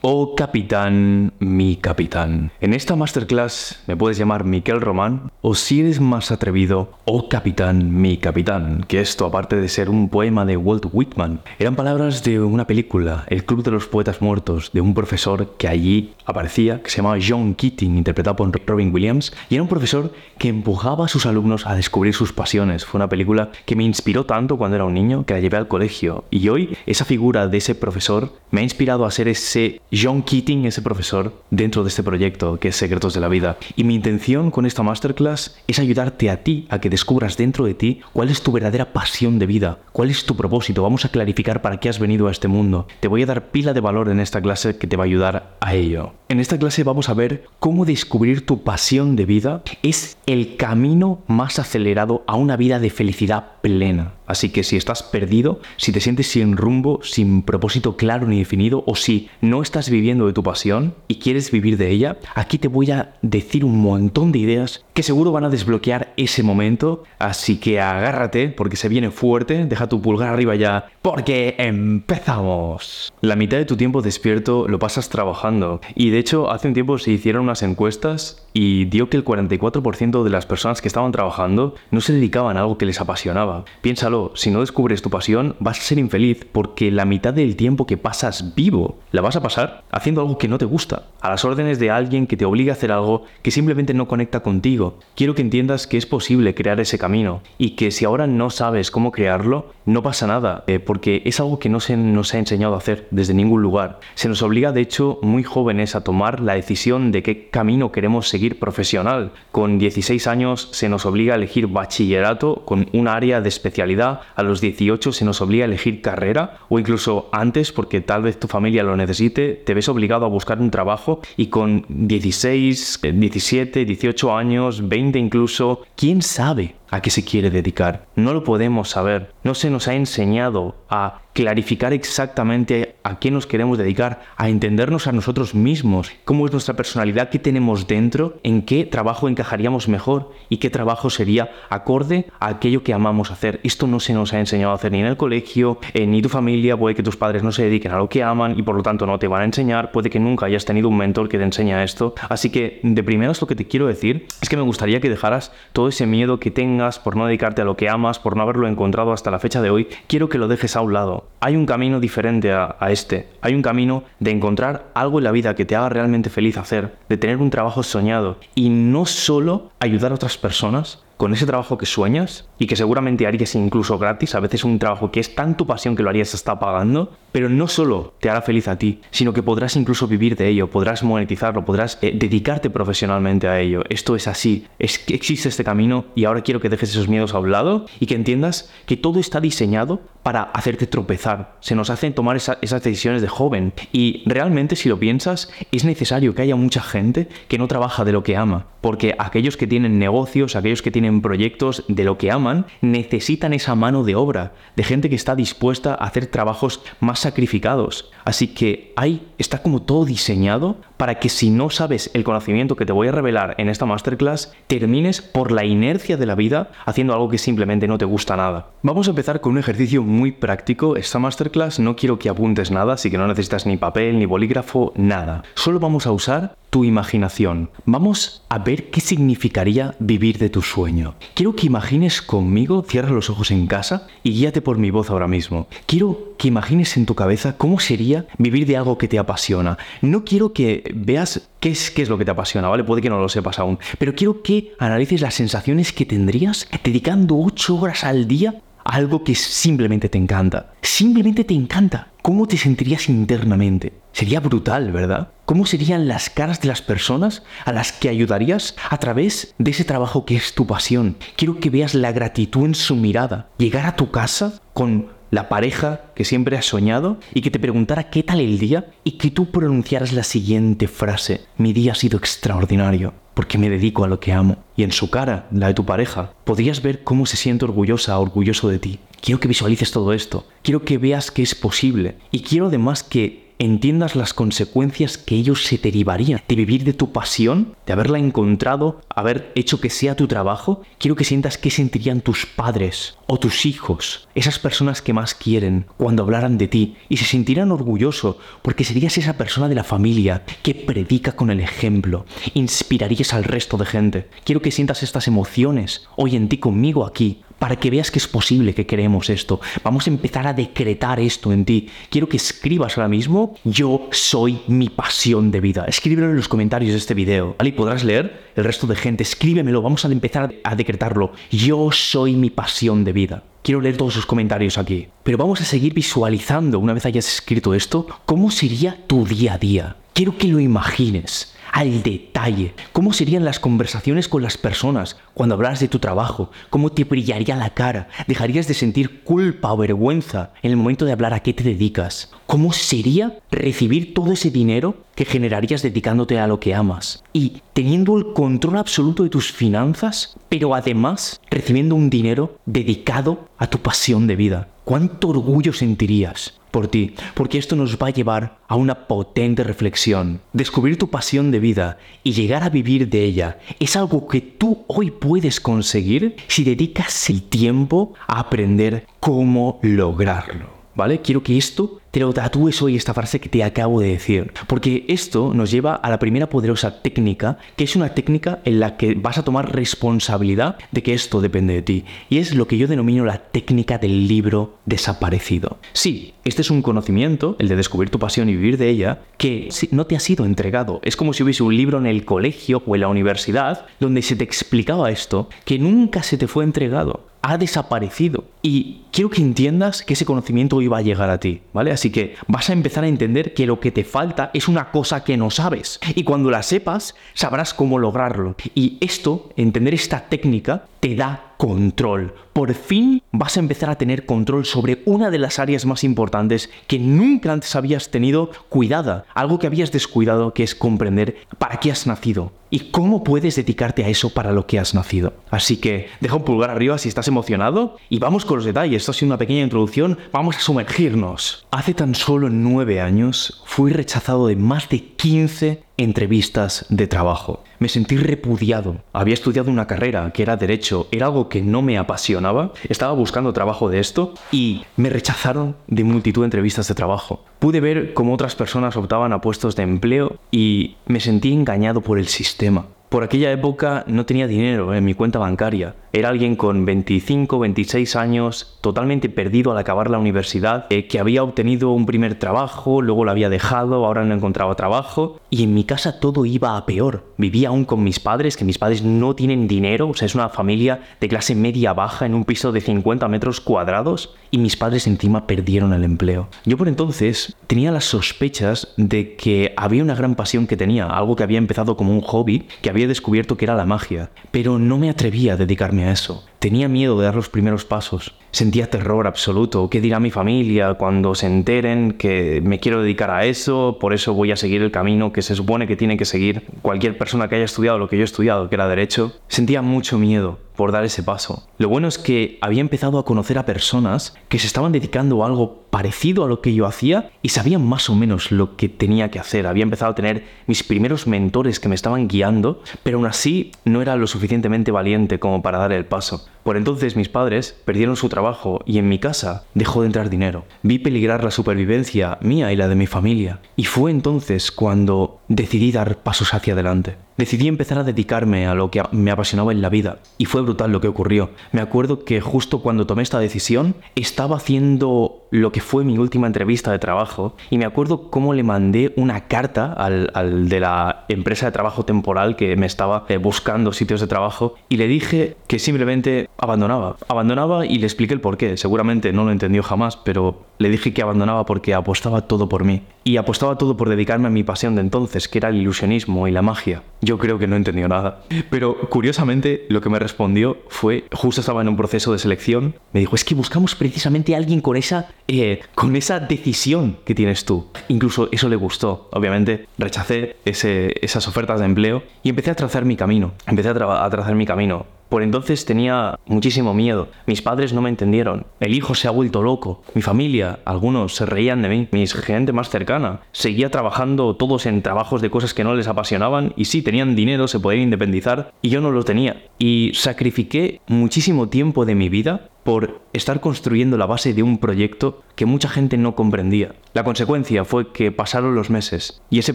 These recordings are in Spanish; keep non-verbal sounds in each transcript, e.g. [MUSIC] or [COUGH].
Oh capitán, mi capitán. En esta masterclass me puedes llamar Miquel Román o si eres más atrevido, Oh capitán, mi capitán, que esto aparte de ser un poema de Walt Whitman, eran palabras de una película, El Club de los Poetas Muertos, de un profesor que allí aparecía, que se llamaba John Keating, interpretado por Robin Williams, y era un profesor que empujaba a sus alumnos a descubrir sus pasiones. Fue una película que me inspiró tanto cuando era un niño que la llevé al colegio y hoy esa figura de ese profesor me ha inspirado a ser ese John Keating, ese profesor, dentro de este proyecto que es Secretos de la Vida. Y mi intención con esta masterclass es ayudarte a ti a que descubras dentro de ti cuál es tu verdadera pasión de vida, cuál es tu propósito. Vamos a clarificar para qué has venido a este mundo. Te voy a dar pila de valor en esta clase que te va a ayudar a ello. En esta clase vamos a ver cómo descubrir tu pasión de vida es el camino más acelerado a una vida de felicidad plena. Así que si estás perdido, si te sientes sin rumbo, sin propósito claro ni definido, o si no estás viviendo de tu pasión y quieres vivir de ella, aquí te voy a decir un montón de ideas que seguro van a desbloquear ese momento. Así que agárrate, porque se viene fuerte, deja tu pulgar arriba ya, porque empezamos. La mitad de tu tiempo despierto lo pasas trabajando. Y de hecho, hace un tiempo se hicieron unas encuestas y dio que el 44% de las personas que estaban trabajando no se dedicaban a algo que les apasionaba. Piénsalo, si no descubres tu pasión, vas a ser infeliz porque la mitad del tiempo que pasas vivo la vas a pasar haciendo algo que no te gusta, a las órdenes de alguien que te obliga a hacer algo que simplemente no conecta contigo. Quiero que entiendas que es posible crear ese camino y que si ahora no sabes cómo crearlo, no pasa nada, eh, porque es algo que no se nos ha enseñado a hacer desde ningún lugar. Se nos obliga, de hecho, muy jóvenes a tomar la decisión de qué camino queremos seguir profesional. Con 16 años se nos obliga a elegir bachillerato con un área de especialidad, a los 18 se nos obliga a elegir carrera o incluso antes, porque tal vez tu familia lo necesite, te ves obligado a buscar un trabajo y con 16, eh, 17, 18 años, 20 incluso, ¿quién sabe? A qué se quiere dedicar. No lo podemos saber. No se nos ha enseñado a clarificar exactamente a qué nos queremos dedicar, a entendernos a nosotros mismos, cómo es nuestra personalidad, qué tenemos dentro, en qué trabajo encajaríamos mejor y qué trabajo sería acorde a aquello que amamos hacer. Esto no se nos ha enseñado a hacer ni en el colegio, eh, ni tu familia, puede que tus padres no se dediquen a lo que aman y por lo tanto no te van a enseñar, puede que nunca hayas tenido un mentor que te enseña esto. Así que de primeras lo que te quiero decir es que me gustaría que dejaras todo ese miedo que por no dedicarte a lo que amas, por no haberlo encontrado hasta la fecha de hoy, quiero que lo dejes a un lado. Hay un camino diferente a, a este. Hay un camino de encontrar algo en la vida que te haga realmente feliz hacer, de tener un trabajo soñado y no solo ayudar a otras personas, con ese trabajo que sueñas y que seguramente harías incluso gratis, a veces un trabajo que es tan tu pasión que lo harías hasta pagando, pero no solo te hará feliz a ti, sino que podrás incluso vivir de ello, podrás monetizarlo, podrás eh, dedicarte profesionalmente a ello. Esto es así, es existe este camino y ahora quiero que dejes esos miedos a un lado y que entiendas que todo está diseñado para hacerte tropezar. Se nos hacen tomar esa- esas decisiones de joven y realmente si lo piensas es necesario que haya mucha gente que no trabaja de lo que ama, porque aquellos que tienen negocios, aquellos que tienen proyectos de lo que aman, necesitan esa mano de obra, de gente que está dispuesta a hacer trabajos más sacrificados. Así que ahí está como todo diseñado para que si no sabes el conocimiento que te voy a revelar en esta masterclass, termines por la inercia de la vida haciendo algo que simplemente no te gusta nada. Vamos a empezar con un ejercicio muy práctico. Esta masterclass no quiero que apuntes nada, así que no necesitas ni papel, ni bolígrafo, nada. Solo vamos a usar tu imaginación. Vamos a ver qué significaría vivir de tu sueño. Quiero que imagines conmigo, cierra los ojos en casa y guíate por mi voz ahora mismo. Quiero que imagines en tu cabeza cómo sería vivir de algo que te apasiona. No quiero que veas qué es, qué es lo que te apasiona, ¿vale? Puede que no lo sepas aún, pero quiero que analices las sensaciones que tendrías dedicando 8 horas al día a algo que simplemente te encanta. Simplemente te encanta. ¿Cómo te sentirías internamente? Sería brutal, ¿verdad? ¿Cómo serían las caras de las personas a las que ayudarías a través de ese trabajo que es tu pasión? Quiero que veas la gratitud en su mirada. Llegar a tu casa con la pareja que siempre has soñado y que te preguntara qué tal el día y que tú pronunciaras la siguiente frase. Mi día ha sido extraordinario porque me dedico a lo que amo. Y en su cara, la de tu pareja, podrías ver cómo se siente orgullosa, orgulloso de ti. Quiero que visualices todo esto. Quiero que veas que es posible. Y quiero además que entiendas las consecuencias que ellos se derivarían de vivir de tu pasión, de haberla encontrado, haber hecho que sea tu trabajo. Quiero que sientas qué sentirían tus padres o tus hijos, esas personas que más quieren, cuando hablaran de ti y se sentirán orgullosos porque serías esa persona de la familia que predica con el ejemplo, inspirarías al resto de gente. Quiero que sientas estas emociones hoy en ti conmigo aquí, para que veas que es posible que queremos esto. Vamos a empezar a decretar esto en ti. Quiero que escribas ahora mismo, yo soy mi pasión de vida. Escríbelo en los comentarios de este video, ¿vale? Podrás leer el resto de gente. Escríbemelo, vamos a empezar a decretarlo. Yo soy mi pasión de vida. Quiero leer todos sus comentarios aquí. Pero vamos a seguir visualizando, una vez hayas escrito esto, cómo sería tu día a día. Quiero que lo imagines al detalle. ¿Cómo serían las conversaciones con las personas cuando hablas de tu trabajo? ¿Cómo te brillaría la cara? ¿Dejarías de sentir culpa o vergüenza en el momento de hablar a qué te dedicas? ¿Cómo sería recibir todo ese dinero que generarías dedicándote a lo que amas? Y teniendo el control absoluto de tus finanzas, pero además recibiendo un dinero dedicado a tu pasión de vida. ¿Cuánto orgullo sentirías? Por ti, porque esto nos va a llevar a una potente reflexión. Descubrir tu pasión de vida y llegar a vivir de ella es algo que tú hoy puedes conseguir si dedicas el tiempo a aprender cómo lograrlo. ¿Vale? Quiero que esto te lo tatúes hoy esta frase que te acabo de decir. Porque esto nos lleva a la primera poderosa técnica, que es una técnica en la que vas a tomar responsabilidad de que esto depende de ti. Y es lo que yo denomino la técnica del libro desaparecido. Sí, este es un conocimiento, el de descubrir tu pasión y vivir de ella, que no te ha sido entregado. Es como si hubiese un libro en el colegio o en la universidad donde se te explicaba esto, que nunca se te fue entregado ha desaparecido. Y quiero que entiendas que ese conocimiento iba a llegar a ti, ¿vale? Así que vas a empezar a entender que lo que te falta es una cosa que no sabes. Y cuando la sepas, sabrás cómo lograrlo. Y esto, entender esta técnica, te da control. Por fin vas a empezar a tener control sobre una de las áreas más importantes que nunca antes habías tenido cuidada. Algo que habías descuidado que es comprender para qué has nacido y cómo puedes dedicarte a eso para lo que has nacido. Así que deja un pulgar arriba si estás emocionado y vamos con los detalles. Esto ha sido una pequeña introducción. Vamos a sumergirnos. Hace tan solo nueve años fui rechazado de más de 15 entrevistas de trabajo. Me sentí repudiado. Había estudiado una carrera que era derecho, era algo que no me apasionaba. Estaba buscando trabajo de esto y me rechazaron de multitud de entrevistas de trabajo. Pude ver cómo otras personas optaban a puestos de empleo y me sentí engañado por el sistema. Por aquella época no tenía dinero en mi cuenta bancaria. Era alguien con 25, 26 años, totalmente perdido al acabar la universidad, eh, que había obtenido un primer trabajo, luego lo había dejado, ahora no encontraba trabajo. Y en mi casa todo iba a peor. Vivía aún con mis padres, que mis padres no tienen dinero, o sea, es una familia de clase media baja en un piso de 50 metros cuadrados, y mis padres encima perdieron el empleo. Yo por entonces tenía las sospechas de que había una gran pasión que tenía, algo que había empezado como un hobby, que había había descubierto que era la magia, pero no me atrevía a dedicarme a eso. Tenía miedo de dar los primeros pasos. Sentía terror absoluto. ¿Qué dirá mi familia cuando se enteren que me quiero dedicar a eso? Por eso voy a seguir el camino que se supone que tiene que seguir cualquier persona que haya estudiado lo que yo he estudiado, que era derecho. Sentía mucho miedo por dar ese paso. Lo bueno es que había empezado a conocer a personas que se estaban dedicando a algo parecido a lo que yo hacía y sabían más o menos lo que tenía que hacer. Había empezado a tener mis primeros mentores que me estaban guiando, pero aún así no era lo suficientemente valiente como para dar el paso. Por entonces mis padres perdieron su trabajo y en mi casa dejó de entrar dinero. Vi peligrar la supervivencia mía y la de mi familia. Y fue entonces cuando decidí dar pasos hacia adelante. Decidí empezar a dedicarme a lo que me apasionaba en la vida y fue brutal lo que ocurrió. Me acuerdo que justo cuando tomé esta decisión estaba haciendo lo que fue mi última entrevista de trabajo y me acuerdo cómo le mandé una carta al, de la empresa de trabajo temporal que me estaba eh, buscando sitios de trabajo y le dije que simplemente abandonaba. Abandonaba y le expliqué el porqué. Seguramente no lo entendió jamás, pero le dije que abandonaba porque apostaba todo por mí. Y apostaba todo por dedicarme a mi pasión de entonces, que era el ilusionismo y la magia. Yo creo que no entendió nada. Pero curiosamente lo que me respondió fue, justo estaba en un proceso de selección, me dijo, es que buscamos precisamente a alguien con esa, eh, con esa decisión que tienes tú. Incluso eso le gustó. Obviamente rechacé esas ofertas de empleo y empecé a trazar mi camino. Empecé a trazar mi camino Por entonces tenía muchísimo miedo. Mis padres no me entendieron. El hijo se ha vuelto loco. Mi familia, algunos se reían de mí. Mi gente más cercana seguía trabajando todos en trabajos de cosas que no les apasionaban y sí, tenían dinero, se podían independizar y yo no lo tenía. Y sacrifiqué muchísimo tiempo de mi vida por estar construyendo la base de un proyecto que mucha gente no comprendía. La consecuencia fue que pasaron los meses y ese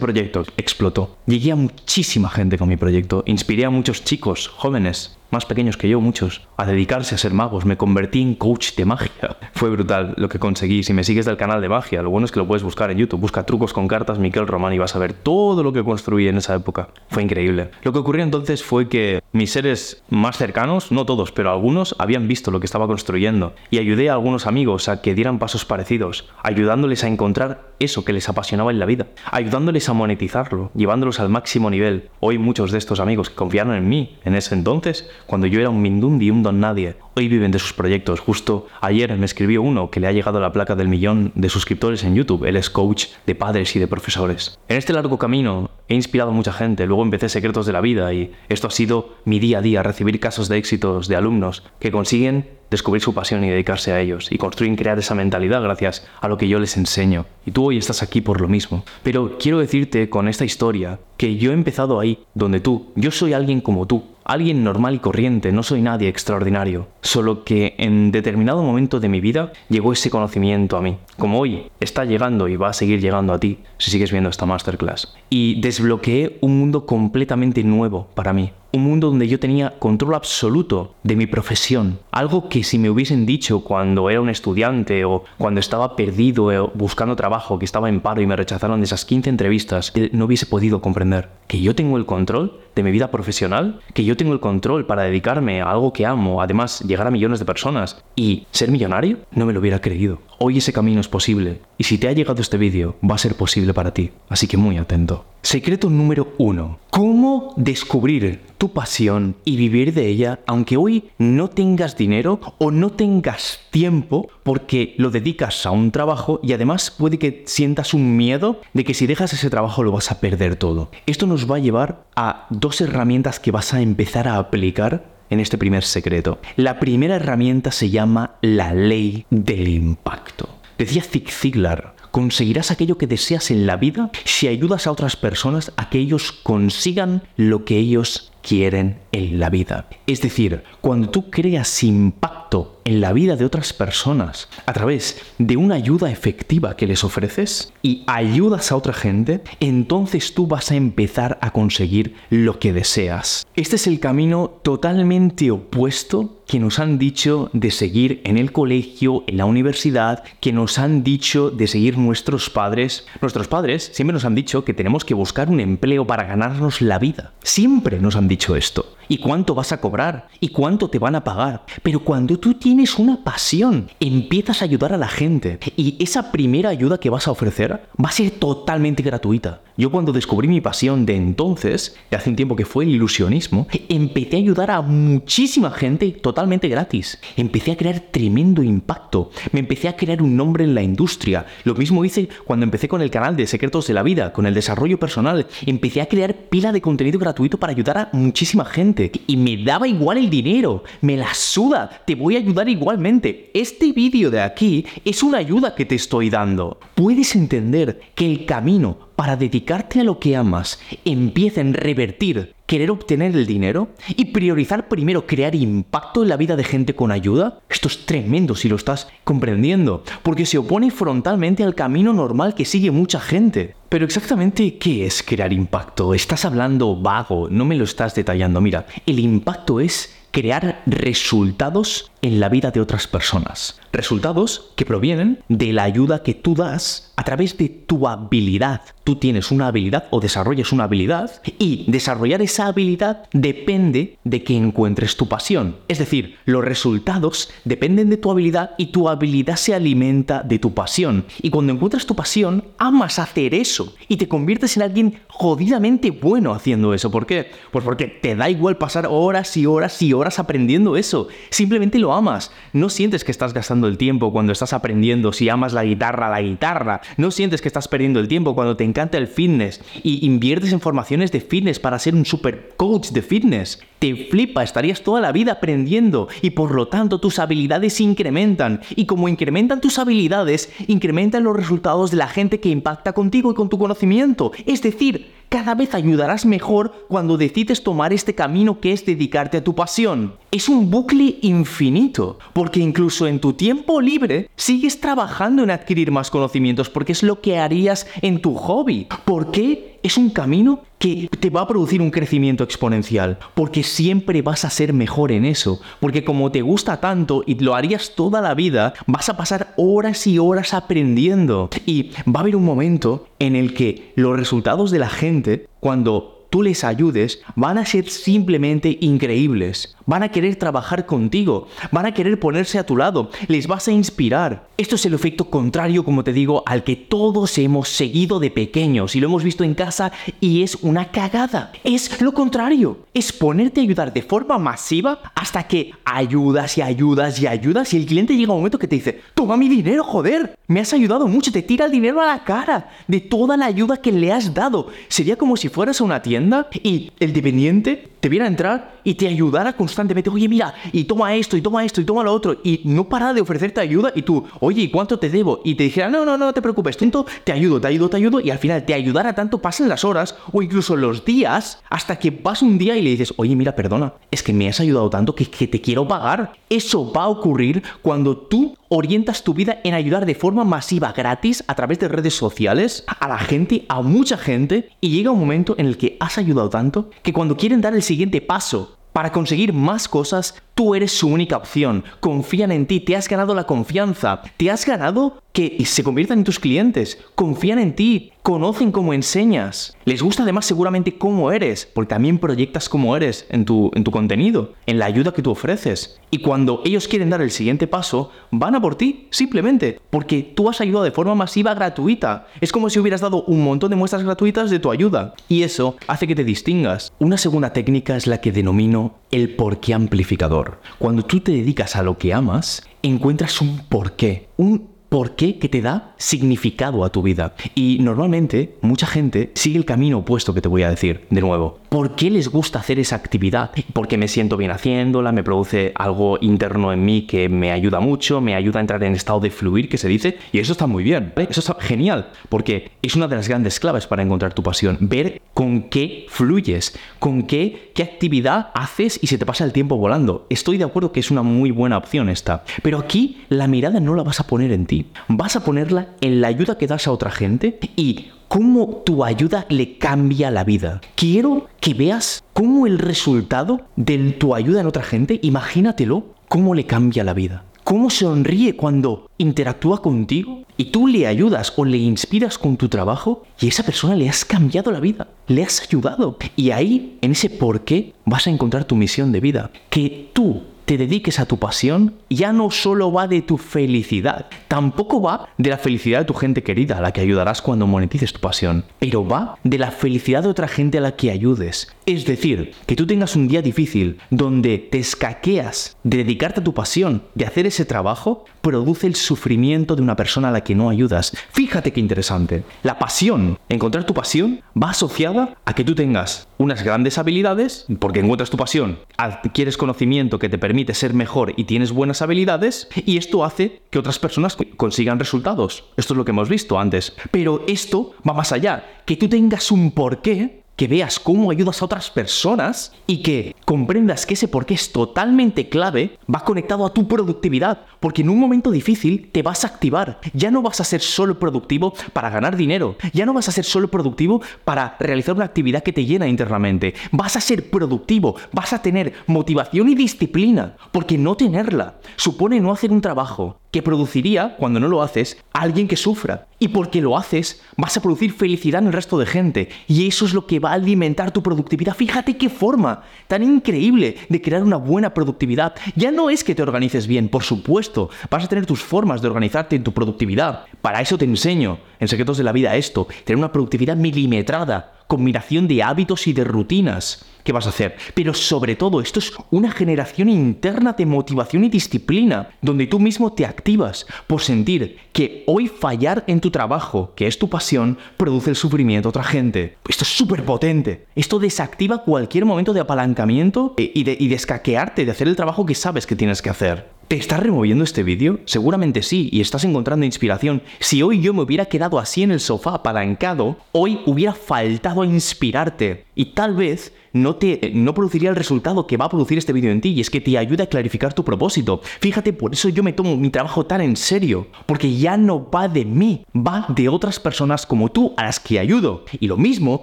proyecto explotó. Llegué a muchísima gente con mi proyecto, inspiré a muchos chicos, jóvenes, más pequeños que yo, muchos, a dedicarse a ser magos. Me convertí en coach de magia. [LAUGHS] Fue brutal lo que conseguí. Si me sigues del canal de magia, lo bueno es que lo puedes buscar en YouTube. Busca trucos con cartas Miquel Román y vas a ver todo lo que construí en esa época. Fue increíble. Lo que ocurrió entonces fue que mis seres más cercanos, no todos, pero algunos, habían visto lo que estaba construyendo y ayudé a algunos amigos a que dieran pasos parecidos, ayudándoles a encontrar eso que les apasionaba en la vida, ayudándoles a monetizarlo, llevándolos al máximo nivel. Hoy muchos de estos amigos que confiaron en mí en ese entonces, cuando yo era un mindundi un don nadie, hoy viven de sus proyectos. Justo ayer me escribió uno que le ha llegado la placa del millón de suscriptores en YouTube. Él es coach de padres y de profesores. En este largo camino he inspirado a mucha gente. Luego empecé Secretos de la Vida y esto ha sido mi día a día, recibir casos de éxitos de alumnos que consiguen descubrir su pasión y dedicarse a ellos y construir crear esa mentalidad gracias a lo que yo les enseño. Y tú hoy estás aquí por lo mismo. Pero quiero decirte con esta historia que yo he empezado ahí, donde tú, yo soy alguien como tú, alguien normal y corriente, no soy nadie extraordinario, solo que en determinado momento de mi vida llegó ese conocimiento a mí, como hoy está llegando y va a seguir llegando a ti si sigues viendo esta masterclass. Y desbloqueé un mundo completamente nuevo para mí, un mundo donde yo tenía control absoluto de mi profesión, algo que si me hubiesen dicho cuando era un estudiante o cuando estaba perdido eh, buscando trabajo, que estaba en paro y me rechazaron de esas 15 entrevistas, no hubiese podido comprender que yo tengo el control de mi vida profesional, que yo tengo el control para dedicarme a algo que amo, además llegar a millones de personas y ser millonario, no me lo hubiera creído. Hoy ese camino es posible y si te ha llegado este vídeo va a ser posible para ti, así que muy atento. Secreto número uno. ¿Cómo descubrir tu pasión y vivir de ella aunque hoy no tengas dinero o no tengas tiempo porque lo dedicas a un trabajo y además puede que sientas un miedo de que si dejas ese trabajo lo vas a perder todo? Esto nos va a llevar a dos herramientas que vas a empezar a aplicar en este primer secreto. La primera herramienta se llama la ley del impacto. Decía Zig Ziglar, conseguirás aquello que deseas en la vida si ayudas a otras personas a que ellos consigan lo que ellos quieren en la vida. Es decir, cuando tú creas impacto en la vida de otras personas a través de una ayuda efectiva que les ofreces y ayudas a otra gente, entonces tú vas a empezar a conseguir lo que deseas. Este es el camino totalmente opuesto que nos han dicho de seguir en el colegio, en la universidad, que nos han dicho de seguir nuestros padres. Nuestros padres siempre nos han dicho que tenemos que buscar un empleo para ganarnos la vida. Siempre nos han dicho esto y cuánto vas a cobrar y cuánto te van a pagar. Pero cuando tú tienes una pasión, empiezas a ayudar a la gente y esa primera ayuda que vas a ofrecer va a ser totalmente gratuita. Yo cuando descubrí mi pasión de entonces, de hace un tiempo que fue el ilusionismo, empecé a ayudar a muchísima gente totalmente gratis. Empecé a crear tremendo impacto. Me empecé a crear un nombre en la industria. Lo mismo hice cuando empecé con el canal de Secretos de la Vida, con el desarrollo personal. Empecé a crear pila de contenido gratuito para ayudar a muchísima gente. Y me daba igual el dinero. Me la suda. Te voy a ayudar igualmente. Este vídeo de aquí es una ayuda que te estoy dando. Puedes entender que el camino para dedicarte a lo que amas empieza en revertir querer obtener el dinero y priorizar primero crear impacto en la vida de gente con ayuda, esto es tremendo si lo estás comprendiendo, porque se opone frontalmente al camino normal que sigue mucha gente. Pero exactamente, ¿qué es crear impacto? Estás hablando vago, no me lo estás detallando. Mira, el impacto es crear resultados en la vida de otras personas. Resultados que provienen de la ayuda que tú das a través de tu habilidad. Tú tienes una habilidad o desarrollas una habilidad y desarrollar esa habilidad depende de que encuentres tu pasión. Es decir, los resultados dependen de tu habilidad y tu habilidad se alimenta de tu pasión. Y cuando encuentras tu pasión, amas hacer eso y te conviertes en alguien jodidamente bueno haciendo eso. ¿Por qué? Pues porque te da igual pasar horas y horas y horas aprendiendo eso. Simplemente lo amas. No sientes que estás gastando el tiempo cuando estás aprendiendo, si amas la guitarra, la guitarra. No sientes que estás perdiendo el tiempo cuando te encanta el fitness y inviertes en formaciones de fitness para ser un super coach de fitness. Te flipa, estarías toda la vida aprendiendo y por lo tanto tus habilidades incrementan. Y como incrementan tus habilidades, incrementan los resultados de la gente que impacta contigo y con tu conocimiento. Es decir, cada vez ayudarás mejor cuando decides tomar este camino que es dedicarte a tu pasión. Es un bucle infinito, porque incluso en tu tiempo libre sigues trabajando en adquirir más conocimientos, porque es lo que harías en tu hobby. ¿Por qué? Es un camino que te va a producir un crecimiento exponencial, porque siempre vas a ser mejor en eso, porque como te gusta tanto y lo harías toda la vida, vas a pasar horas y horas aprendiendo. Y va a haber un momento en el que los resultados de la gente, cuando tú les ayudes, van a ser simplemente increíbles. Van a querer trabajar contigo, van a querer ponerse a tu lado, les vas a inspirar. Esto es el efecto contrario, como te digo, al que todos hemos seguido de pequeños y lo hemos visto en casa y es una cagada. Es lo contrario, es ponerte a ayudar de forma masiva hasta que ayudas y ayudas y ayudas y el cliente llega a un momento que te dice, toma mi dinero, joder, me has ayudado mucho, te tira el dinero a la cara de toda la ayuda que le has dado. Sería como si fueras a una tienda y el dependiente te viera a entrar y te ayudara constantemente. Oye, mira, y toma esto, y toma esto, y toma lo otro. Y no para de ofrecerte ayuda y tú, oye, ¿y cuánto te debo? Y te dijera, no, no, no, te preocupes, tanto te ayudo, te ayudo, te ayudo. Y al final te ayudara tanto, pasen las horas o incluso los días hasta que vas un día y le dices, oye, mira, perdona, es que me has ayudado tanto que, que te quiero pagar. Eso va a ocurrir cuando tú orientas tu vida en ayudar de forma masiva, gratis, a través de redes sociales, a la gente, a mucha gente, y llega un momento en el que has ayudado tanto que cuando quieren dar el siguiente paso para conseguir más cosas, tú eres su única opción. Confían en ti, te has ganado la confianza, te has ganado que se conviertan en tus clientes, confían en ti, conocen cómo enseñas. Les gusta además seguramente cómo eres, porque también proyectas cómo eres en tu, en tu contenido, en la ayuda que tú ofreces. Y cuando ellos quieren dar el siguiente paso, van a por ti, simplemente, porque tú has ayudado de forma masiva gratuita. Es como si hubieras dado un montón de muestras gratuitas de tu ayuda. Y eso hace que te distingas. Una segunda técnica es la que denomino el porqué amplificador. Cuando tú te dedicas a lo que amas, encuentras un porqué, un ¿Por qué? que te da significado a tu vida. Y normalmente mucha gente sigue el camino opuesto que te voy a decir de nuevo. ¿Por qué les gusta hacer esa actividad? Porque me siento bien haciéndola, me produce algo interno en mí que me ayuda mucho, me ayuda a entrar en estado de fluir, que se dice, y eso está muy bien, eso está genial, porque es una de las grandes claves para encontrar tu pasión, ver con qué fluyes, con qué, qué actividad haces y se te pasa el tiempo volando. Estoy de acuerdo que es una muy buena opción esta, pero aquí la mirada no la vas a poner en ti vas a ponerla en la ayuda que das a otra gente y cómo tu ayuda le cambia la vida. Quiero que veas cómo el resultado de tu ayuda en otra gente, imagínatelo, cómo le cambia la vida. Cómo sonríe cuando interactúa contigo y tú le ayudas o le inspiras con tu trabajo y a esa persona le has cambiado la vida, le has ayudado. Y ahí, en ese por qué, vas a encontrar tu misión de vida. Que tú te dediques a tu pasión ya no solo va de tu felicidad, tampoco va de la felicidad de tu gente querida a la que ayudarás cuando monetices tu pasión, pero va de la felicidad de otra gente a la que ayudes. Es decir, que tú tengas un día difícil donde te escaqueas de dedicarte a tu pasión, de hacer ese trabajo, produce el sufrimiento de una persona a la que no ayudas. Fíjate qué interesante. La pasión, encontrar tu pasión, va asociada a que tú tengas unas grandes habilidades, porque encuentras tu pasión, adquieres conocimiento que te permite ser mejor y tienes buenas habilidades, y esto hace que otras personas consigan resultados. Esto es lo que hemos visto antes. Pero esto va más allá, que tú tengas un porqué que veas cómo ayudas a otras personas y que comprendas que ese porqué es totalmente clave, va conectado a tu productividad, porque en un momento difícil te vas a activar. Ya no vas a ser solo productivo para ganar dinero, ya no vas a ser solo productivo para realizar una actividad que te llena internamente, vas a ser productivo, vas a tener motivación y disciplina, porque no tenerla supone no hacer un trabajo que produciría, cuando no lo haces, alguien que sufra. Y porque lo haces, vas a producir felicidad en el resto de gente. Y eso es lo que va a alimentar tu productividad. Fíjate qué forma tan increíble de crear una buena productividad. Ya no es que te organices bien, por supuesto. Vas a tener tus formas de organizarte en tu productividad. Para eso te enseño, en Secretos de la Vida, esto. Tener una productividad milimetrada combinación de hábitos y de rutinas que vas a hacer. Pero sobre todo, esto es una generación interna de motivación y disciplina, donde tú mismo te activas por sentir que hoy fallar en tu trabajo, que es tu pasión, produce el sufrimiento a otra gente. Esto es súper potente. Esto desactiva cualquier momento de apalancamiento eh, y de, y de hacer el trabajo que sabes que tienes que hacer. ¿Te estás removiendo este vídeo? Seguramente sí, y estás encontrando inspiración. Si hoy yo me hubiera quedado así en el sofá apalancado, hoy hubiera faltado a inspirarte. Y tal vez no, te, no produciría el resultado que va a producir este vídeo en ti, y es que te ayuda a clarificar tu propósito. Fíjate, por eso yo me tomo mi trabajo tan en serio, porque ya no va de mí, va de otras personas como tú a las que ayudo. Y lo mismo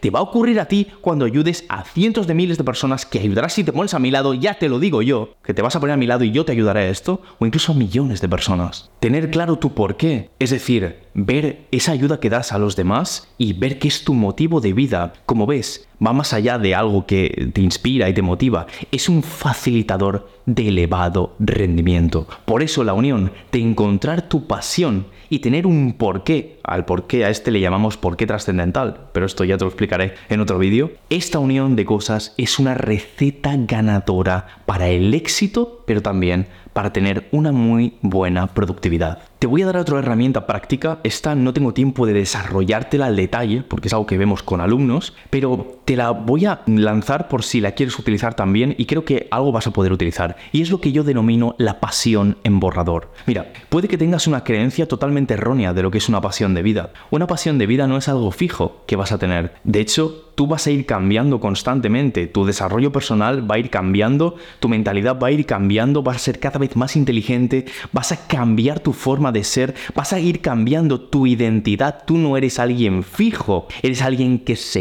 te va a ocurrir a ti cuando ayudes a cientos de miles de personas que ayudarás si te pones a mi lado, ya te lo digo yo, que te vas a poner a mi lado y yo te ayudaré a esto, o incluso a millones de personas. Tener claro tu por qué, es decir, ver esa ayuda que das a los demás y ver qué es tu motivo de vida. Como ves, va más allá de algo que te inspira y te motiva. Es un facilitador de elevado rendimiento. Por eso la unión de encontrar tu pasión y tener un porqué, al porqué a este le llamamos porqué trascendental, pero esto ya te lo explicaré en otro vídeo, esta unión de cosas es una receta ganadora para el éxito, pero también para tener una muy buena productividad. Te voy a dar otra herramienta práctica, esta no tengo tiempo de desarrollártela al detalle, porque es algo que vemos con alumnos, pero te la voy a lanzar por si la quieres utilizar también y creo que algo vas a poder utilizar. Y es lo que yo denomino la pasión en borrador. Mira, puede que tengas una creencia totalmente errónea de lo que es una pasión de vida. Una pasión de vida no es algo fijo que vas a tener. De hecho, tú vas a ir cambiando constantemente, tu desarrollo personal va a ir cambiando, tu mentalidad va a ir cambiando, vas a ser cada vez más inteligente, vas a cambiar tu forma de ser, vas a ir cambiando tu identidad, tú no eres alguien fijo, eres alguien que se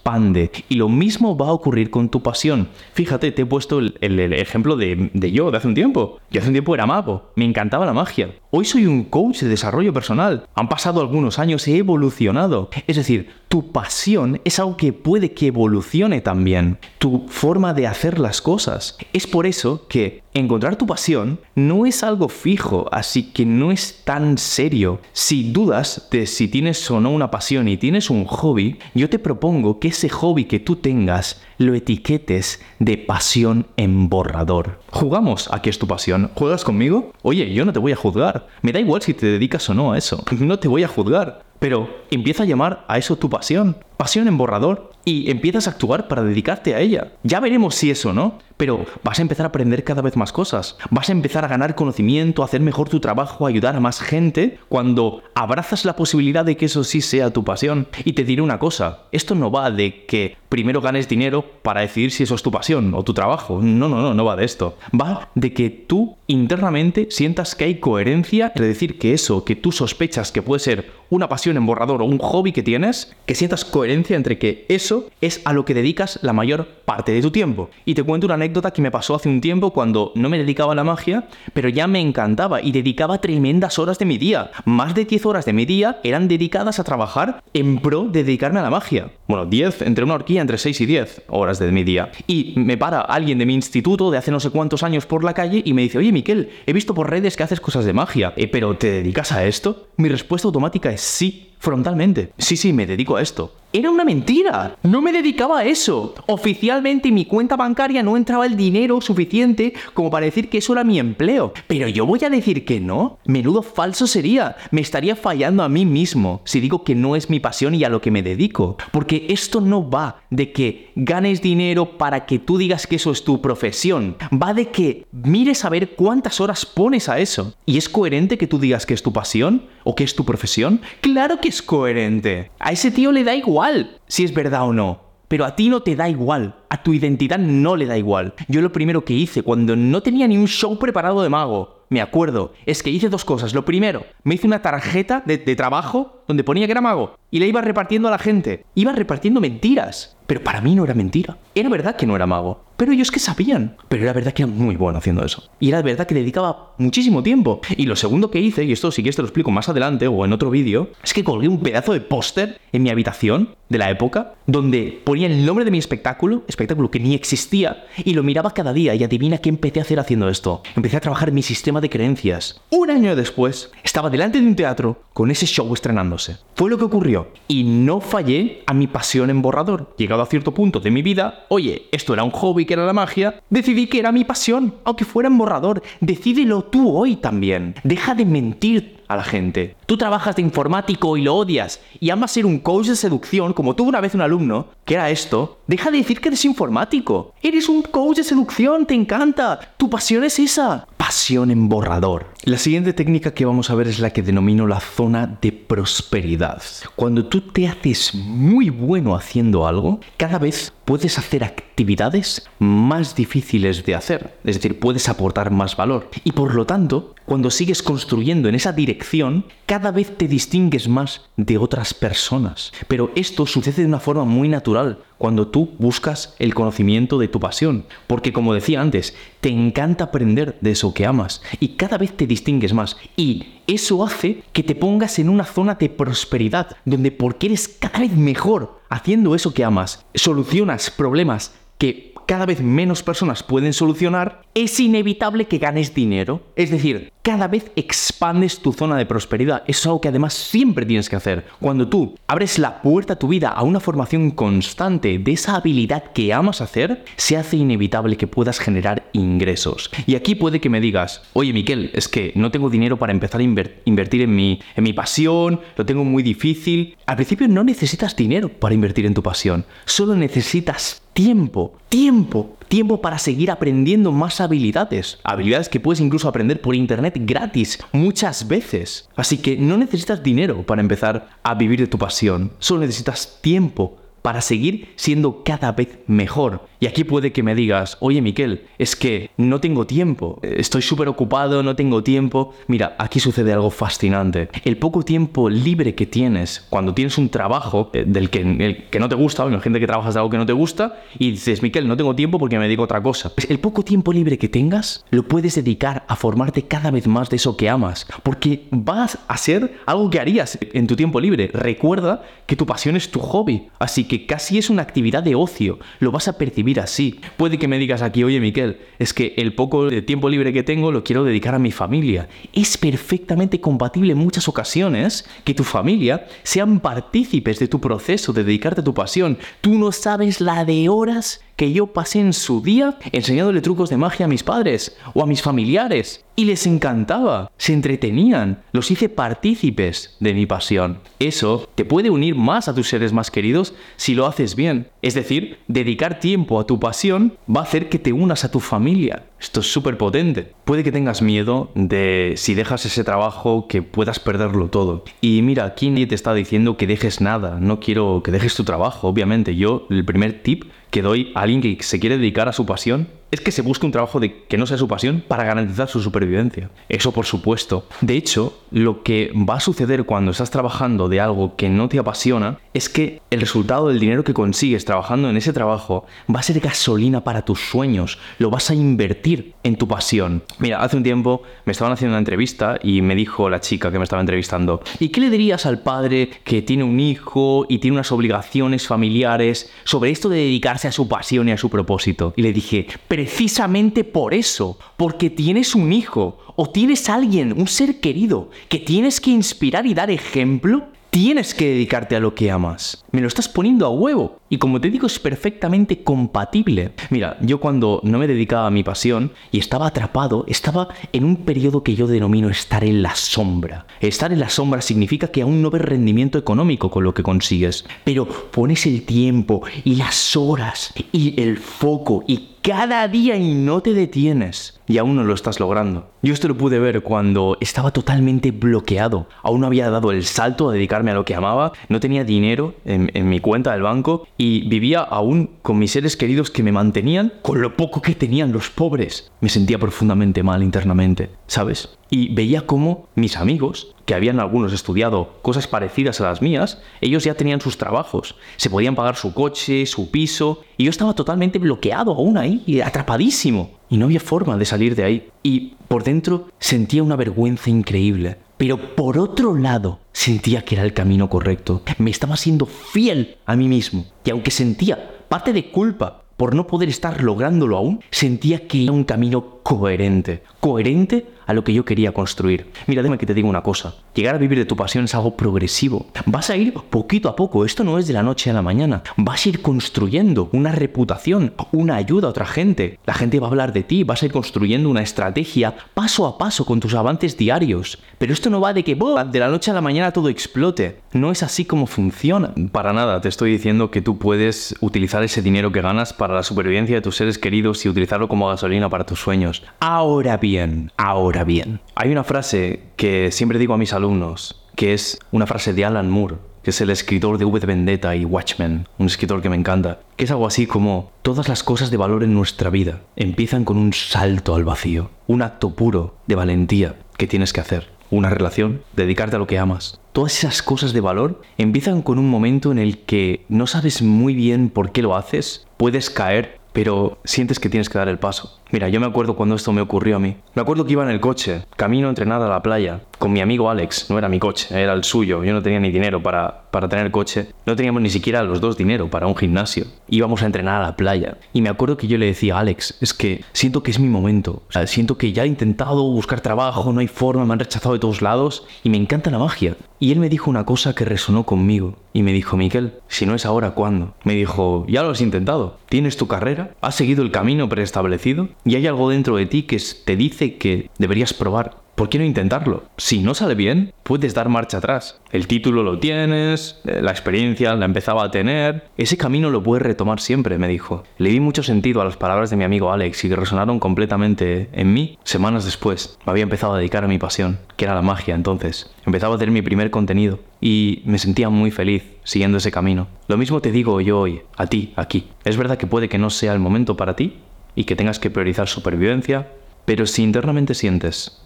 expande. Y lo mismo va a ocurrir con tu pasión. Fíjate, te he puesto el, ejemplo de, yo de hace un tiempo. Yo hace un tiempo era mago, me encantaba la magia. Hoy soy un coach de desarrollo personal. Han pasado algunos años, he evolucionado. Es decir, tu pasión es algo que puede que evolucione también. Tu forma de hacer las cosas. Es por eso que encontrar tu pasión no es algo fijo, así que no es tan serio. Si dudas de si tienes o no una pasión y tienes un hobby, yo te propongo que ese hobby que tú tengas lo etiquetes de pasión en borrador. ¿Jugamos a es tu pasión? ¿Juegas conmigo? Oye, yo no te voy a juzgar. Me da igual si te dedicas o no a eso. No te voy a juzgar. Pero empieza a llamar a eso tu pasión. Pasión en borrador. Y empiezas a actuar para dedicarte a ella. Ya veremos si eso no. Pero vas a empezar a aprender cada vez más cosas. Vas a empezar a ganar conocimiento, a hacer mejor tu trabajo, a ayudar a más gente cuando abrazas la posibilidad de que eso sí sea tu pasión. Y te diré una cosa, esto no va de que primero ganes dinero para decidir si eso es tu pasión o tu trabajo. No, no, no, no va de esto. Va de que tú internamente sientas que hay coherencia entre decir que eso que tú sospechas que puede ser una pasión en borrador o un hobby que tienes, que sientas coherencia entre que eso es a lo que dedicas la mayor parte de tu tiempo. Y te cuento una anécdota que me pasó hace un tiempo cuando no me dedicaba a la magia, pero ya me encantaba y dedicaba tremendas horas de mi día. Más de 10 horas de mi día eran dedicadas a trabajar en pro de dedicarme a la magia. Bueno, 10 entre una horquilla entre 6 y 10 horas de mi día. Y me para alguien de mi instituto de hace no sé cuántos años por la calle y me dice, oye Miquel, he visto por redes que haces cosas de magia, eh, pero ¿te dedicas a esto? Mi respuesta automática es sí, frontalmente. Sí, sí, me dedico a esto. Era una mentira. No me dedicaba a eso. Oficialmente en mi cuenta bancaria no entraba el dinero suficiente como para decir que eso era mi empleo. Pero yo voy a decir que no. Menudo falso sería. Me estaría fallando a mí mismo si digo que no es mi pasión y a lo que me dedico. Porque esto no va de que ganes dinero para que tú digas que eso es tu profesión. Va de que mires a ver cuántas horas pones a eso. ¿Y es coherente que tú digas que es tu pasión o que es tu profesión? Claro que es coherente. A ese tío le da igual si es verdad o no. Pero a ti no te da igual, a tu identidad no le da igual. Yo lo primero que hice cuando no tenía ni un show preparado de mago, me acuerdo, es que hice dos cosas. Lo primero, me hice una tarjeta de, de trabajo donde ponía que era mago y la iba repartiendo a la gente. Iba repartiendo mentiras. Pero para mí no era mentira. Era verdad que no era mago. Pero ellos que sabían. Pero era verdad que era muy bueno haciendo eso. Y era verdad que dedicaba muchísimo tiempo. Y lo segundo que hice, y esto sí que te lo explico más adelante o en otro vídeo, es que colgué un pedazo de póster en mi habitación de la época, donde ponía el nombre de mi espectáculo, espectáculo que ni existía, y lo miraba cada día y adivina qué empecé a hacer haciendo esto. Empecé a trabajar mi sistema de creencias. Un año después, estaba delante de un teatro con ese show estrenándose. Fue lo que ocurrió. Y no fallé a mi pasión en borrador. Llegado a cierto punto de mi vida, oye, esto era un hobby que era la magia, decidí que era mi pasión, aunque fuera en borrador. Decídelo tú hoy también. Deja de mentir a la gente. Tú trabajas de informático y lo odias y amas ser un coach de seducción, como tuvo una vez un alumno, que era esto. Deja de decir que eres informático. Eres un coach de seducción, te encanta. Tu pasión es esa. Pasión en borrador. La siguiente técnica que vamos a ver es la que denomino la zona de prosperidad. Cuando tú te haces muy bueno haciendo algo, cada vez puedes hacer actividades más difíciles de hacer. Es decir, puedes aportar más valor. Y por lo tanto, cuando sigues construyendo en esa dirección, cada vez te distingues más de otras personas. Pero esto sucede de una forma muy natural cuando tú buscas el conocimiento de tu pasión. Porque como decía antes, te encanta aprender de eso que amas y cada vez te distingues más. Y eso hace que te pongas en una zona de prosperidad, donde porque eres cada vez mejor haciendo eso que amas, solucionas problemas que cada vez menos personas pueden solucionar, es inevitable que ganes dinero. Es decir, cada vez expandes tu zona de prosperidad. Eso es algo que además siempre tienes que hacer. Cuando tú abres la puerta a tu vida a una formación constante de esa habilidad que amas hacer, se hace inevitable que puedas generar ingresos. Y aquí puede que me digas, oye Miquel, es que no tengo dinero para empezar a invertir en mi, en mi pasión, lo tengo muy difícil. Al principio no necesitas dinero para invertir en tu pasión, solo necesitas tiempo, tiempo, tiempo para seguir aprendiendo más habilidades. Habilidades que puedes incluso aprender por internet gratis muchas veces. Así que no necesitas dinero para empezar a vivir de tu pasión, solo necesitas tiempo para seguir siendo cada vez mejor. Y aquí puede que me digas, oye Miquel, es que no tengo tiempo, estoy súper ocupado, no tengo tiempo. Mira, aquí sucede algo fascinante. El poco tiempo libre que tienes cuando tienes un trabajo eh, del que, que no te gusta, gente que trabajas de algo que no te gusta, y dices, Miquel, no tengo tiempo porque me dedico a otra cosa. Pues el poco tiempo libre que tengas lo puedes dedicar a formarte cada vez más de eso que amas, porque vas a ser algo que harías en tu tiempo libre. Recuerda que tu pasión es tu hobby, así que casi es una actividad de ocio, lo vas a percibir así. Puede que me digas aquí, oye Miquel, es que el poco de tiempo libre que tengo lo quiero dedicar a mi familia. Es perfectamente compatible en muchas ocasiones que tu familia sean partícipes de tu proceso de dedicarte a tu pasión. Tú no sabes la de horas que yo pasé en su día enseñándole trucos de magia a mis padres o a mis familiares. Y les encantaba, se entretenían, los hice partícipes de mi pasión. Eso te puede unir más a tus seres más queridos si lo haces bien. Es decir, dedicar tiempo a tu pasión va a hacer que te unas a tu familia. Esto es súper potente. Puede que tengas miedo de si dejas ese trabajo que puedas perderlo todo. Y mira, aquí nadie te está diciendo que dejes nada. No quiero que dejes tu trabajo, obviamente. Yo, el primer tip que doy a alguien que se quiere dedicar a su pasión es que se busque un trabajo que no sea su pasión para garantizar su supervivencia. Eso por supuesto. De hecho, lo que va a suceder cuando estás trabajando de algo que no te apasiona es que el resultado del dinero que consigues trabajando en ese trabajo va a ser gasolina para tus sueños. Lo vas a invertir en tu pasión. Mira, hace un tiempo me estaban haciendo una entrevista y me dijo la chica que me estaba entrevistando, ¿y qué le dirías al padre que tiene un hijo y tiene unas obligaciones familiares sobre esto de dedicarse a su pasión y a su propósito? Y le dije, precisamente por eso, porque tienes un hijo o tienes alguien, un ser querido, que tienes que inspirar y dar ejemplo, tienes que dedicarte a lo que amas. Me lo estás poniendo a huevo. Y como te digo, es perfectamente compatible. Mira, yo cuando no me dedicaba a mi pasión y estaba atrapado, estaba en un periodo que yo denomino estar en la sombra. Estar en la sombra significa que aún no ves rendimiento económico con lo que consigues, pero pones el tiempo y las horas y el foco y cada día y no te detienes y aún no lo estás logrando. Yo esto lo pude ver cuando estaba totalmente bloqueado, aún no había dado el salto a dedicarme a lo que amaba, no tenía dinero en, en mi cuenta del banco y vivía aún con mis seres queridos que me mantenían con lo poco que tenían los pobres. Me sentía profundamente mal internamente, ¿sabes? Y veía cómo mis amigos, que habían algunos estudiado cosas parecidas a las mías, ellos ya tenían sus trabajos, se podían pagar su coche, su piso, y yo estaba totalmente bloqueado aún ahí, atrapadísimo, y no había forma de salir de ahí. Y por dentro sentía una vergüenza increíble, pero por otro lado sentía que era el camino correcto, me estaba siendo fiel a mí mismo, y aunque sentía parte de culpa por no poder estar lográndolo aún, sentía que era un camino coherente. Coherente a lo que yo quería construir. Mira, déjame que te diga una cosa. Llegar a vivir de tu pasión es algo progresivo. Vas a ir poquito a poco. Esto no es de la noche a la mañana. Vas a ir construyendo una reputación, una ayuda a otra gente. La gente va a hablar de ti. Vas a ir construyendo una estrategia paso a paso con tus avances diarios. Pero esto no va de que de la noche a la mañana todo explote. No es así como funciona. Para nada, te estoy diciendo que tú puedes utilizar ese dinero que ganas para la supervivencia de tus seres queridos y utilizarlo como gasolina para tus sueños. Ahora bien, ahora bien. Hay una frase que siempre digo a mis alumnos, que es una frase de Alan Moore, que es el escritor de V de Vendetta y Watchmen, un escritor que me encanta, que es algo así como todas las cosas de valor en nuestra vida empiezan con un salto al vacío, un acto puro de valentía que tienes que hacer, una relación, dedicarte a lo que amas. Todas esas cosas de valor empiezan con un momento en el que no sabes muy bien por qué lo haces, puedes caer, pero sientes que tienes que dar el paso. Mira, yo me acuerdo cuando esto me ocurrió a mí. Me acuerdo que iba en el coche, camino entrenado a la playa, con mi amigo Alex. No era mi coche, era el suyo. Yo no tenía ni dinero para, para tener coche. No teníamos ni siquiera los dos dinero para un gimnasio. Íbamos a entrenar a la playa. Y me acuerdo que yo le decía a Alex, es que siento que es mi momento. siento que ya he intentado buscar trabajo, no hay forma, me han rechazado de todos lados y me encanta la magia. Y él me dijo una cosa que resonó conmigo. Y me dijo, Miquel, si no es ahora, ¿cuándo? Me dijo, ya lo has intentado. Tienes tu carrera, has seguido el camino preestablecido y hay algo dentro de ti que te dice que deberías probar. ¿Por qué no intentarlo? Si no sale bien, puedes dar marcha atrás. El título lo tienes, eh, la experiencia la empezaba a tener. Ese camino lo puedes retomar siempre, me dijo. Le di mucho sentido a las palabras de mi amigo Alex y que resonaron completamente en mí. Semanas después, me había empezado a dedicar a mi pasión, que era la magia entonces. Empezaba a hacer mi primer contenido y me sentía muy feliz siguiendo ese camino. Lo mismo te digo yo hoy, a ti, aquí. Es verdad que puede que no sea el momento para ti, y que tengas que priorizar supervivencia, pero si internamente sientes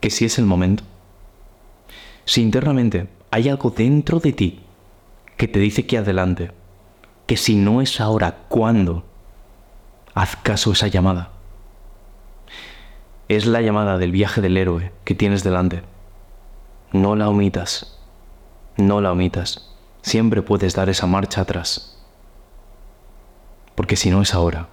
que sí es el momento, si internamente hay algo dentro de ti que te dice que adelante, que si no es ahora, ¿cuándo? Haz caso a esa llamada. Es la llamada del viaje del héroe que tienes delante. No la omitas. No la omitas. Siempre puedes dar esa marcha atrás. Porque si no es ahora,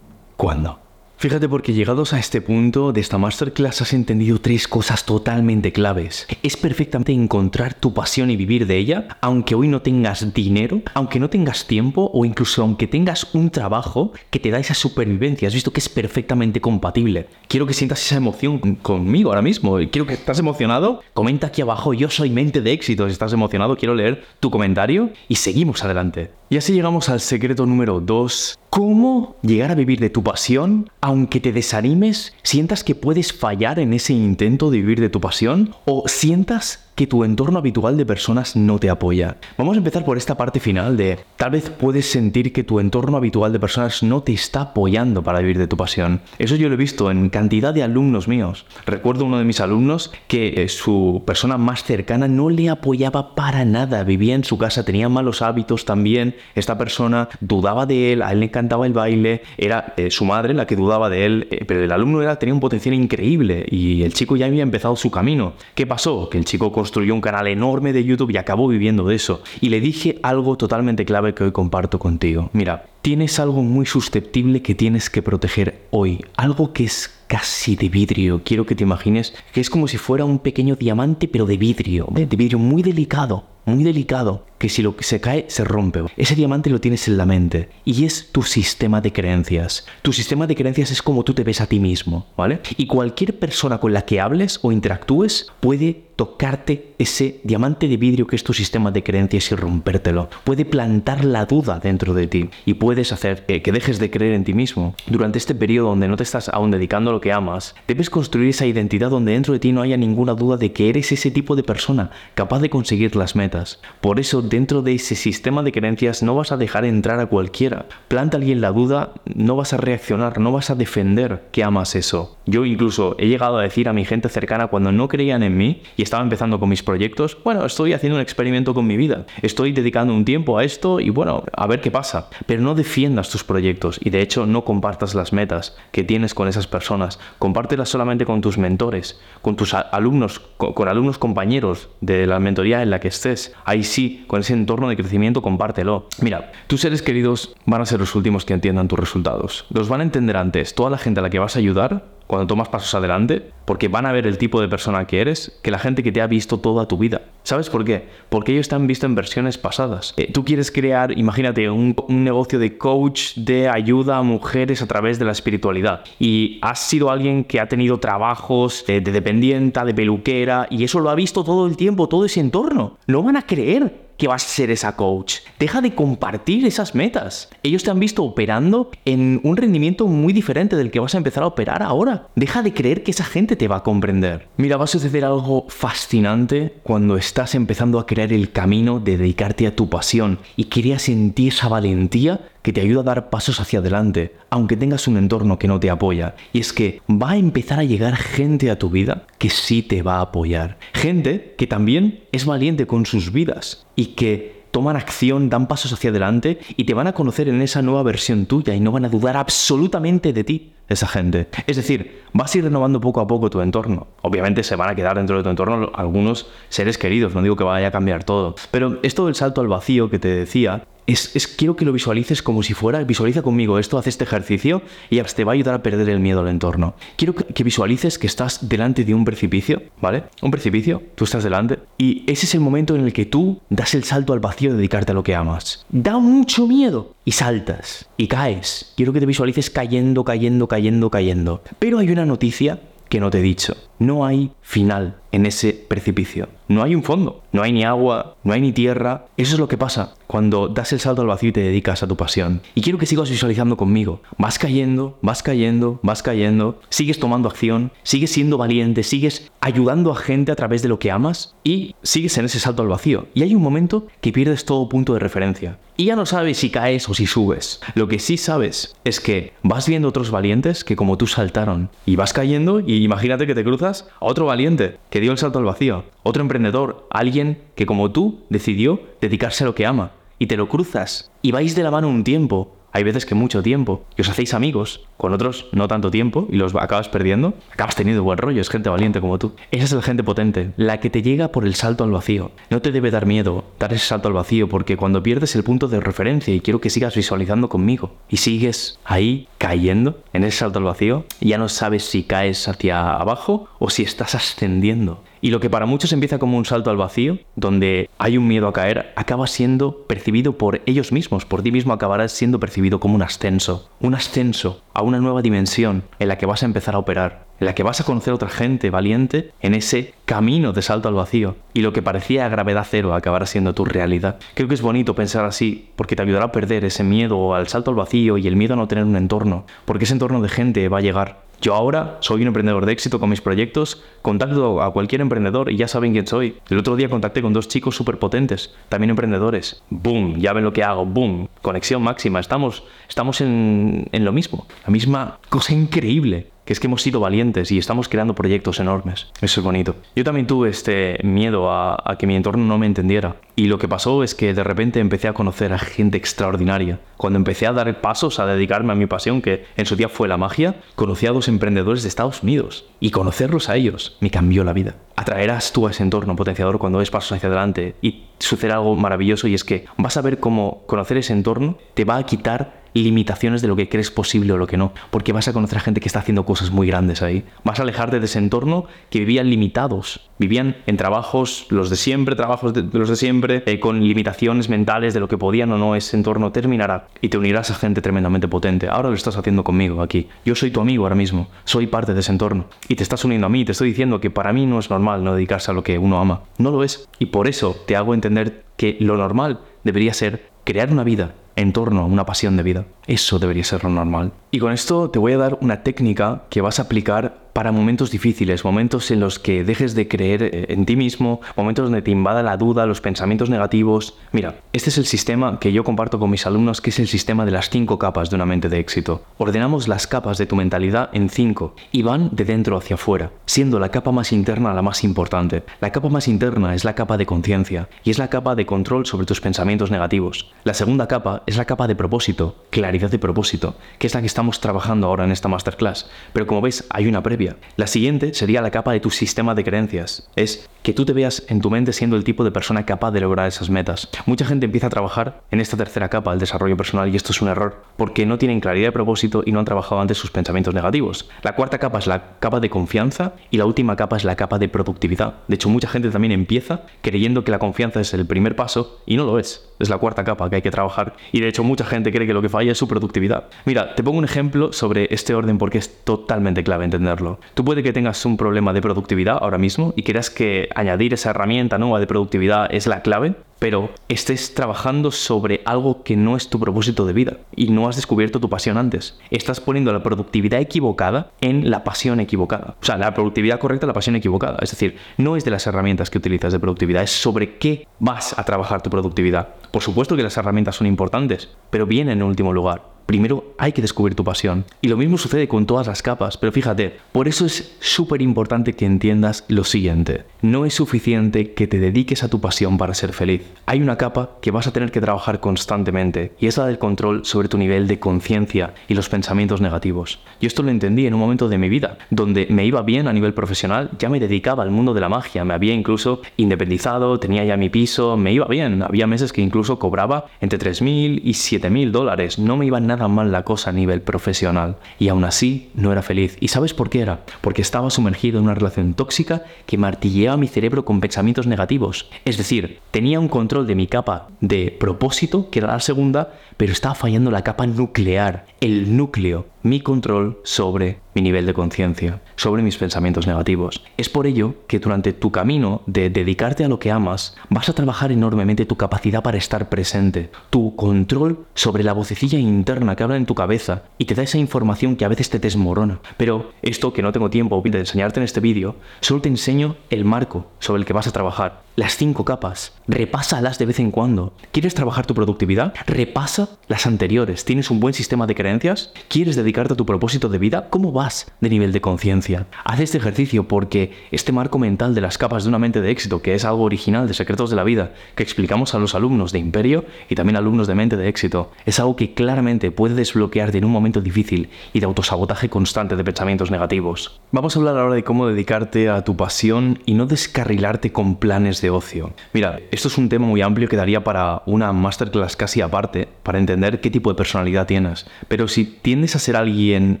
¿Cuándo? Fíjate porque llegados a este punto de esta masterclass has entendido tres cosas totalmente claves. Es perfectamente encontrar tu pasión y vivir de ella, aunque hoy no tengas dinero, aunque no tengas tiempo o incluso aunque tengas un trabajo que te da esa supervivencia. Has visto que es perfectamente compatible. Quiero que sientas esa emoción conmigo ahora mismo. Quiero que estás emocionado. Comenta aquí abajo, yo soy mente de éxito. Si estás emocionado, quiero leer tu comentario y seguimos adelante. Y así llegamos al secreto número 2. ¿Cómo llegar a vivir de tu pasión aunque te desanimes, sientas que puedes fallar en ese intento de vivir de tu pasión o sientas que tu entorno habitual de personas no te apoya. Vamos a empezar por esta parte final de tal vez puedes sentir que tu entorno habitual de personas no te está apoyando para vivir de tu pasión. Eso yo lo he visto en cantidad de alumnos míos. Recuerdo uno de mis alumnos que eh, su persona más cercana no le apoyaba para nada, vivía en su casa, tenía malos hábitos también, esta persona dudaba de él, a él le encantaba el baile, era eh, su madre la que dudaba de él, eh, pero el alumno era, tenía un potencial increíble y el chico ya había empezado su camino. ¿Qué pasó? Que el chico construyó un canal enorme de YouTube y acabó viviendo de eso. Y le dije algo totalmente clave que hoy comparto contigo. Mira, tienes algo muy susceptible que tienes que proteger hoy. Algo que es casi de vidrio. Quiero que te imagines que es como si fuera un pequeño diamante, pero de vidrio. De vidrio muy delicado, muy delicado, que si lo que se cae se rompe. Ese diamante lo tienes en la mente y es tu sistema de creencias. Tu sistema de creencias es como tú te ves a ti mismo, ¿vale? Y cualquier persona con la que hables o interactúes puede tocarte ese diamante de vidrio que es tu sistema de creencias y rompértelo. Puede plantar la duda dentro de ti y puedes hacer que dejes de creer en ti mismo. Durante este periodo donde no te estás aún dedicando a lo que amas, debes construir esa identidad donde dentro de ti no haya ninguna duda de que eres ese tipo de persona capaz de conseguir las metas. Por eso dentro de ese sistema de creencias no vas a dejar entrar a cualquiera. Planta alguien la duda, no vas a reaccionar, no vas a defender que amas eso. Yo incluso he llegado a decir a mi gente cercana cuando no creían en mí y estaba empezando con mis proyectos, bueno, estoy haciendo un experimento con mi vida, estoy dedicando un tiempo a esto y bueno, a ver qué pasa. Pero no defiendas tus proyectos y de hecho no compartas las metas que tienes con esas personas, compártelas solamente con tus mentores, con tus alumnos, con, alumnos compañeros de la mentoría en la que estés. Ahí sí, con ese entorno de crecimiento, compártelo. Mira, tus seres queridos van a ser los últimos que entiendan tus resultados. Los van a entender antes. Toda la gente a la que vas a ayudar cuando tomas pasos adelante, porque van a ver el tipo de persona que eres que la gente que te ha visto toda tu vida. ¿Sabes por qué? Porque ellos te han visto en versiones pasadas. Eh, tú quieres crear, imagínate, un, negocio de coach de ayuda a mujeres a través de la espiritualidad. Y has sido alguien que ha tenido trabajos de, de dependienta, de peluquera, y eso lo ha visto todo el tiempo, todo ese entorno. No van a creer que vas a ser esa coach. Deja de compartir esas metas. Ellos te han visto operando en un rendimiento muy diferente del que vas a empezar a operar ahora. Deja de creer que esa gente te va a comprender. Mira, va a suceder algo fascinante cuando estás empezando a crear el camino de dedicarte a tu pasión y creas en ti esa valentía que te ayuda a dar pasos hacia adelante, aunque tengas un entorno que no te apoya. Y es que va a empezar a llegar gente a tu vida que sí te va a apoyar. Gente que también es valiente con sus vidas y que toman acción, dan pasos hacia adelante y te van a conocer en esa nueva versión tuya y no van a dudar absolutamente de ti esa gente. Es decir, vas a ir renovando poco a poco tu entorno. Obviamente se van a quedar dentro de tu entorno algunos seres queridos, no digo que vaya a cambiar todo. Pero esto del salto al vacío que te decía, es, quiero que lo visualices como si fuera, visualiza conmigo esto, haz este ejercicio y te va a ayudar a perder el miedo al entorno. Quiero que, visualices que estás delante de un precipicio, ¿vale? Un precipicio, tú estás delante y ese es el momento en el que tú das el salto al vacío de dedicarte a lo que amas. Da mucho miedo y saltas y caes. Quiero que te visualices cayendo, cayendo, cayendo, cayendo. Pero hay una noticia que no te he dicho. No hay final en ese precipicio. No hay un fondo, no hay ni agua, no hay ni tierra. Eso es lo que pasa cuando das el salto al vacío y te dedicas a tu pasión. Y quiero que sigas visualizando conmigo. Vas cayendo, vas cayendo, vas cayendo, sigues tomando acción, sigues siendo valiente, sigues ayudando a gente a través de lo que amas y sigues en ese salto al vacío. Y hay un momento que pierdes todo punto de referencia. Y ya no sabes si caes o si subes. Lo que sí sabes es que vas viendo otros valientes que como tú saltaron y vas cayendo y imagínate que te cruzas a otro valiente que dio el salto al vacío, otro emprendedor, alguien que como tú decidió dedicarse a lo que ama y te lo cruzas y vais de la mano un tiempo hay veces que mucho tiempo, y os hacéis amigos, con otros no tanto tiempo, y los acabas perdiendo, acabas teniendo buen rollo, es gente valiente como tú. Esa es la gente potente, la que te llega por el salto al vacío. No te debe dar miedo dar ese salto al vacío, porque cuando pierdes el punto de referencia, y quiero que sigas visualizando conmigo, y sigues ahí cayendo en ese salto al vacío, ya no sabes si caes hacia abajo o si estás ascendiendo. Y lo que para muchos empieza como un salto al vacío, donde hay un miedo a caer, acaba siendo percibido por ellos mismos, por ti mismo acabarás siendo percibido como un ascenso, un ascenso a una nueva dimensión en la que vas a empezar a operar, en la que vas a conocer a otra gente valiente en ese camino de salto al vacío. Y lo que parecía gravedad cero acabará siendo tu realidad. Creo que es bonito pensar así, porque te ayudará a perder ese miedo al salto al vacío y el miedo a no tener un entorno, porque ese entorno de gente va a llegar yo ahora soy un emprendedor de éxito con mis proyectos, contacto a cualquier emprendedor y ya saben quién soy. El otro día contacté con dos chicos súper potentes, también emprendedores. ¡Boom! Ya ven lo que hago, ¡boom! Conexión máxima, estamos, estamos en, en lo mismo, la misma cosa increíble que es que hemos sido valientes y estamos creando proyectos enormes. Eso es bonito. Yo también tuve este miedo a, que mi entorno no me entendiera. Y lo que pasó es que de repente empecé a conocer a gente extraordinaria. Cuando empecé a dar pasos a dedicarme a mi pasión, que en su día fue la magia, conocí a dos emprendedores de Estados Unidos. Y conocerlos a ellos me cambió la vida. Atraerás tú a ese entorno potenciador cuando des pasos hacia adelante y sucede algo maravilloso y es que vas a ver cómo conocer ese entorno te va a quitar limitaciones de lo que crees posible o lo que no, porque vas a conocer a gente que está haciendo cosas muy grandes ahí. Vas a alejarte de ese entorno que vivían limitados, vivían en trabajos, los de siempre, trabajos de, los de siempre, eh, con limitaciones mentales de lo que podían o no ese entorno terminará y te unirás a gente tremendamente potente. Ahora lo estás haciendo conmigo aquí. Yo soy tu amigo ahora mismo, soy parte de ese entorno y te estás uniendo a mí, te estoy diciendo que para mí no es normal no dedicarse a lo que uno ama. No lo es y por eso te hago entender que lo normal debería ser crear una vida en torno a una pasión de vida. Eso debería ser lo normal. Y con esto te voy a dar una técnica que vas a aplicar para momentos difíciles, momentos en los que dejes de creer eh, en ti mismo, momentos donde te invada la duda, los pensamientos negativos. Mira, este es el sistema que yo comparto con mis alumnos, que es el sistema de las cinco capas de una mente de éxito. Ordenamos las capas de tu mentalidad en cinco y van de dentro hacia afuera, siendo la capa más interna la más importante. La capa más interna es la capa de conciencia y es la capa de control sobre tus pensamientos negativos. La segunda capa es la capa de propósito, claridad de propósito, que es la que estamos trabajando ahora en esta masterclass. Pero como ves, hay una previa La siguiente sería la capa de tu sistema de creencias. Es que tú te veas en tu mente siendo el tipo de persona capaz de lograr esas metas. Mucha gente empieza a trabajar en esta tercera capa, el desarrollo personal, y esto es un error, porque no tienen claridad de propósito y no han trabajado antes sus pensamientos negativos. La cuarta capa es la capa de confianza y la última capa es la capa de productividad. De hecho, mucha gente también empieza creyendo que la confianza es el primer paso y no lo es. Es la cuarta capa que hay que trabajar. Y de hecho, mucha gente cree que lo que falla es su productividad. Mira, te pongo un ejemplo sobre este orden porque es totalmente clave entenderlo. Tú puede que tengas un problema de productividad ahora mismo y creas que añadir esa herramienta nueva de productividad es la clave, pero estés trabajando sobre algo que no es tu propósito de vida y no has descubierto tu pasión antes. Estás poniendo la productividad equivocada en la pasión equivocada. O sea, la productividad correcta, la pasión equivocada. Es decir, no es de las herramientas que utilizas de productividad, es sobre qué vas a trabajar tu productividad. Por supuesto que las herramientas son importantes, pero vienen en último lugar primero hay que descubrir tu pasión. Y lo mismo sucede con todas las capas, pero fíjate, por eso es súper importante que entiendas lo siguiente. No es suficiente que te dediques a tu pasión para ser feliz. Hay una capa que vas a tener que trabajar constantemente y es la del control sobre tu nivel de conciencia y los pensamientos negativos. Yo esto lo entendí en un momento de mi vida, donde me iba bien a nivel profesional, ya me dedicaba al mundo de la magia, me había incluso independizado, tenía ya mi piso, me iba bien. Había meses que incluso cobraba entre 3.000 y 7.000 dólares, no me iba nada mal la cosa a nivel profesional y aún así no era feliz. ¿Y sabes por qué era? Porque estaba sumergido en una relación tóxica que martilleaba mi cerebro con pensamientos negativos. Es decir, tenía un control de mi capa de propósito, que era la segunda, pero estaba fallando la capa nuclear, el núcleo, mi control sobre mi nivel de conciencia, sobre mis pensamientos negativos. Es por ello que durante tu camino de dedicarte a lo que amas, vas a trabajar enormemente tu capacidad para estar presente, tu control sobre la vocecilla interna que habla en tu cabeza y te da esa información que a veces te desmorona. Pero esto que no tengo tiempo de enseñarte en este vídeo, solo te enseño el marco sobre el que vas a trabajar las cinco capas. Repásalas de vez en cuando. ¿Quieres trabajar tu productividad? Repasa las anteriores. ¿Tienes un buen sistema de creencias? ¿Quieres dedicarte a tu propósito de vida? ¿Cómo vas de nivel de conciencia? Haz este ejercicio porque este marco mental de las capas de una mente de éxito, que es algo original de Secretos de la Vida, que explicamos a los alumnos de Imperio y también alumnos de mente de éxito, es algo que claramente puede desbloquearte en un momento difícil y de autosabotaje constante de pensamientos negativos. Vamos a hablar ahora de cómo dedicarte a tu pasión y no descarrilarte con planes de ocio. Mira, esto es un tema muy amplio que daría para una masterclass casi aparte, para entender qué tipo de personalidad tienes. Pero si tiendes a ser alguien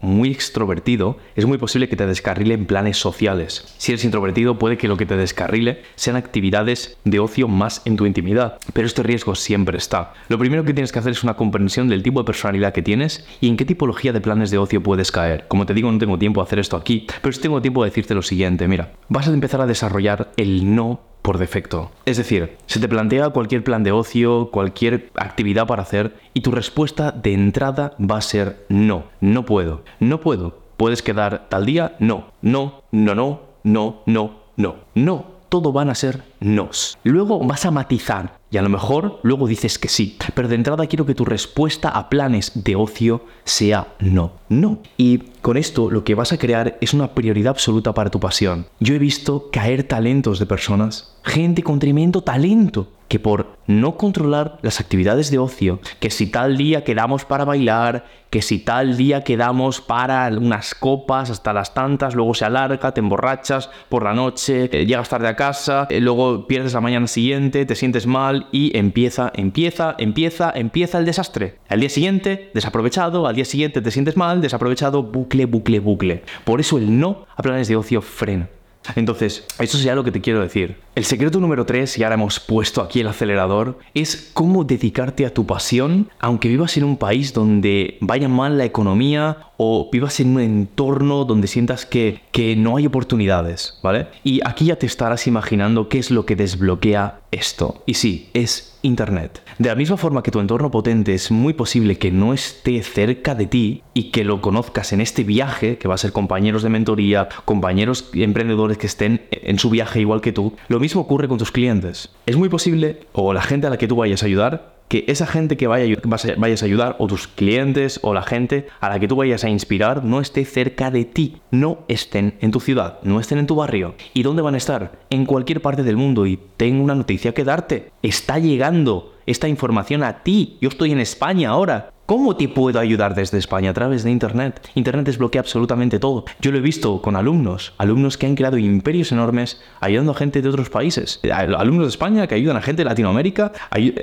muy extrovertido, es muy posible que te descarrile en planes sociales. Si eres introvertido, puede que lo que te descarrile sean actividades de ocio más en tu intimidad. Pero este riesgo siempre está. Lo primero que tienes que hacer es una comprensión del tipo de personalidad que tienes y en qué tipología de planes de ocio puedes caer. Como te digo, no tengo tiempo de hacer esto aquí, pero sí tengo tiempo de decirte lo siguiente. Mira, vas a empezar a desarrollar el no por defecto. Es decir, se te plantea cualquier plan de ocio, cualquier actividad para hacer y tu respuesta de entrada va a ser no, no puedo, no puedo. ¿Puedes quedar tal día? No, no, no, no, no, no, no, no. Todo van a ser nos. Luego vas a matizar y a lo mejor luego dices que sí. Pero de entrada quiero que tu respuesta a planes de ocio sea no. No. Y con esto lo que vas a crear es una prioridad absoluta para tu pasión. Yo he visto caer talentos de personas, gente con tremendo talento, que por no controlar las actividades de ocio, que si tal día quedamos para bailar, que si tal día quedamos para unas copas hasta las tantas, luego se alarga, te emborrachas por la noche, eh, llegas tarde a casa, eh, luego pierdes la mañana siguiente, te sientes mal y empieza, empieza, empieza, empieza el desastre. Al día siguiente, desaprovechado, al día siguiente te sientes mal, desaprovechado, bucle, bucle, bucle. Por eso el no a planes de ocio frena. Entonces, eso sería lo que te quiero decir. El secreto número 3, y ahora hemos puesto aquí el acelerador, es cómo dedicarte a tu pasión, aunque vivas en un país donde vaya mal la economía o vivas en un entorno donde sientas que, que no hay oportunidades, ¿vale? Y aquí ya te estarás imaginando qué es lo que desbloquea esto. Y sí, es Internet. De la misma forma que tu entorno potente es muy posible que no esté cerca de ti y que lo conozcas en este viaje, que va a ser compañeros de mentoría, compañeros emprendedores que estén en su viaje igual que tú, lo mismo ocurre con tus clientes. Es muy posible, o la gente a la que tú vayas a ayudar, que esa gente que vaya, vayas a ayudar, o tus clientes, o la gente a la que tú vayas a inspirar, no esté cerca de ti, no estén en tu ciudad, no estén en tu barrio. ¿Y dónde van a estar? En cualquier parte del mundo. Y tengo una noticia que darte. Está llegando esta información a ti. Yo estoy en España ahora ¿Cómo te puedo ayudar desde España a través de Internet? Internet desbloquea absolutamente todo. Yo lo he visto con alumnos, alumnos que han creado imperios enormes ayudando a gente de otros países. Alumnos de España que ayudan a gente de Latinoamérica,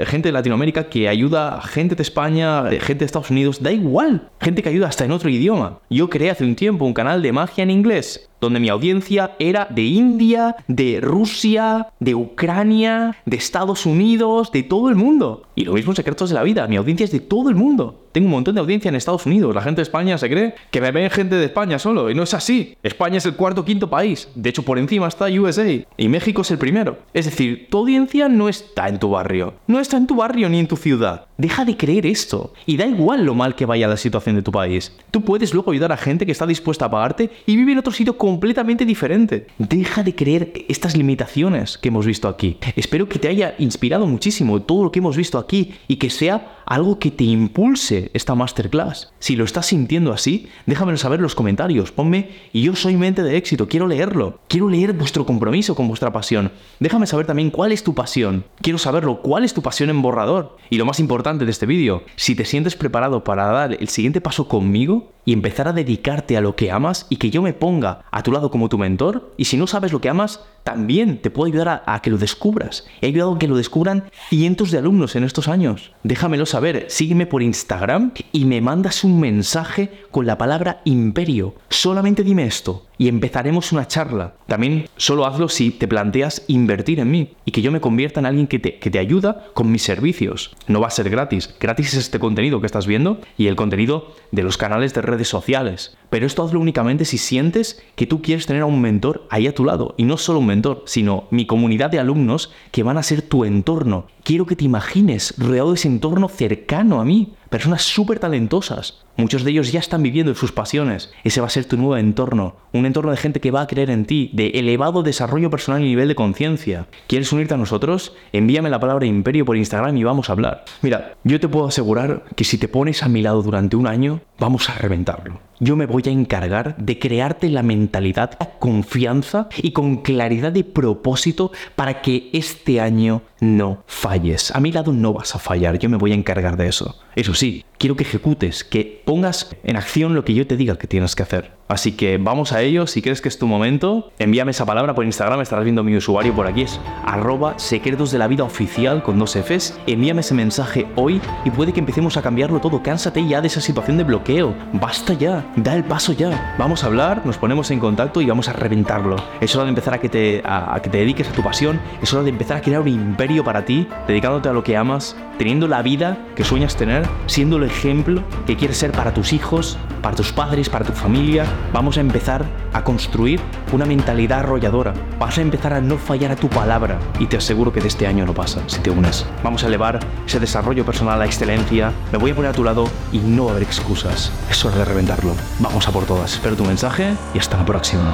gente de Latinoamérica que ayuda a gente de España, gente de Estados Unidos, da igual. Gente que ayuda hasta en otro idioma. Yo creé hace un tiempo un canal de magia en inglés donde mi audiencia era de India, de Rusia, de Ucrania, de Estados Unidos, de todo el mundo. Y lo mismo en Secretos de la Vida, mi audiencia es de todo el mundo. Tengo un montón de audiencia en Estados Unidos. La gente de España se cree que me ven gente de España solo. Y no es así. España es el cuarto o quinto país. De hecho, por encima está USA. Y México es el primero. Es decir, tu audiencia no está en tu barrio. No está en tu barrio ni en tu ciudad. Deja de creer esto. Y da igual lo mal que vaya la situación de tu país. Tú puedes luego ayudar a gente que está dispuesta a pagarte y vive en otro sitio completamente diferente. Deja de creer estas limitaciones que hemos visto aquí. Espero que te haya inspirado muchísimo todo lo que hemos visto aquí y que sea algo que te impulse esta masterclass. Si lo estás sintiendo así, déjamelo saber en los comentarios. Ponme, y yo soy mente de éxito, quiero leerlo. Quiero leer vuestro compromiso con vuestra pasión. Déjame saber también cuál es tu pasión. Quiero saberlo, cuál es tu pasión en borrador. Y lo más importante de este vídeo, si te sientes preparado para dar el siguiente paso conmigo, y empezar a dedicarte a lo que amas y que yo me ponga a tu lado como tu mentor. Y si no sabes lo que amas, también te puedo ayudar a, que lo descubras. He ayudado a que lo descubran cientos de alumnos en estos años. Déjamelo saber, sígueme por Instagram y me mandas un mensaje con la palabra imperio. Solamente dime esto y empezaremos una charla. También solo hazlo si te planteas invertir en mí y que yo me convierta en alguien que te, que te ayuda con mis servicios. No va a ser gratis. Gratis es este contenido que estás viendo y el contenido de los canales de redes sociales. Pero esto hazlo únicamente si sientes que tú quieres tener a un mentor ahí a tu lado. Y no solo un mentor, sino mi comunidad de alumnos que van a ser tu entorno. Quiero que te imagines rodeado de ese entorno cercano a mí. Personas súper talentosas. Muchos de ellos ya están viviendo sus pasiones. Ese va a ser tu nuevo entorno. Un entorno de gente que va a creer en ti, de elevado desarrollo personal y nivel de conciencia. ¿Quieres unirte a nosotros? Envíame la palabra imperio por Instagram y vamos a hablar. Mira, yo te puedo asegurar que si te pones a mi lado durante un año, vamos a reventarlo yo me voy a encargar de crearte la mentalidad, la confianza y con claridad de propósito para que este año no falles. A mi lado no vas a fallar, yo me voy a encargar de eso. Eso sí, quiero que ejecutes, que pongas en acción lo que yo te diga que tienes que hacer. Así que vamos a ello, si crees que es tu momento, envíame esa palabra por Instagram, estarás viendo mi usuario por aquí, es arroba secretos de la vida oficial con dos Fs, envíame ese mensaje hoy y puede que empecemos a cambiarlo todo, cánsate ya de esa situación de bloqueo, basta ya, da el paso ya, vamos a hablar, nos ponemos en contacto y vamos a reventarlo. Es hora de empezar a que te, a que te dediques a tu pasión, es hora de empezar a crear un imperio para ti, dedicándote a lo que amas, teniendo la vida que sueñas tener, siendo el ejemplo que quieres ser para tus hijos, para tus padres, para tu familia, vamos a empezar a construir una mentalidad arrolladora. Vas a empezar a no fallar a tu palabra y te aseguro que de este año no pasa si te unes. Vamos a elevar ese desarrollo personal a excelencia. Me voy a poner a tu lado y no va excusas. Es hora de reventarlo. Vamos a por todas. Espero tu mensaje y hasta la próxima.